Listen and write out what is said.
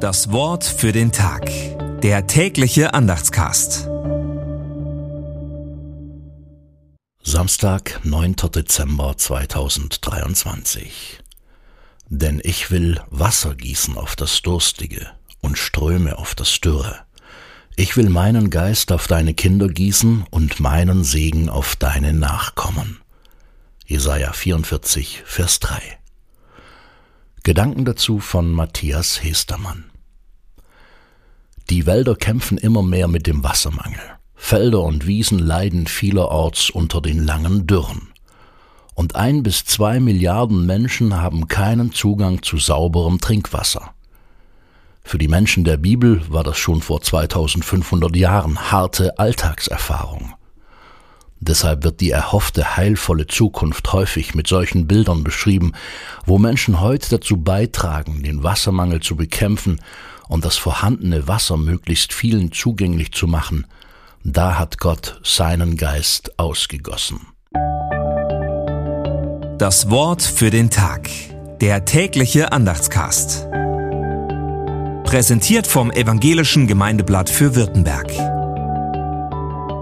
Das Wort für den Tag. Der tägliche Andachtscast. Samstag, 9. Dezember 2023. Denn ich will Wasser gießen auf das Durstige und Ströme auf das Dürre. Ich will meinen Geist auf deine Kinder gießen und meinen Segen auf deine Nachkommen. Jesaja 44, Vers 3. Gedanken dazu von Matthias Hestermann. Die Wälder kämpfen immer mehr mit dem Wassermangel. Felder und Wiesen leiden vielerorts unter den langen Dürren. Und ein bis zwei Milliarden Menschen haben keinen Zugang zu sauberem Trinkwasser. Für die Menschen der Bibel war das schon vor 2500 Jahren harte Alltagserfahrung. Deshalb wird die erhoffte heilvolle Zukunft häufig mit solchen Bildern beschrieben, wo Menschen heute dazu beitragen, den Wassermangel zu bekämpfen und das vorhandene Wasser möglichst vielen zugänglich zu machen. Da hat Gott seinen Geist ausgegossen. Das Wort für den Tag. Der tägliche Andachtscast. Präsentiert vom Evangelischen Gemeindeblatt für Württemberg.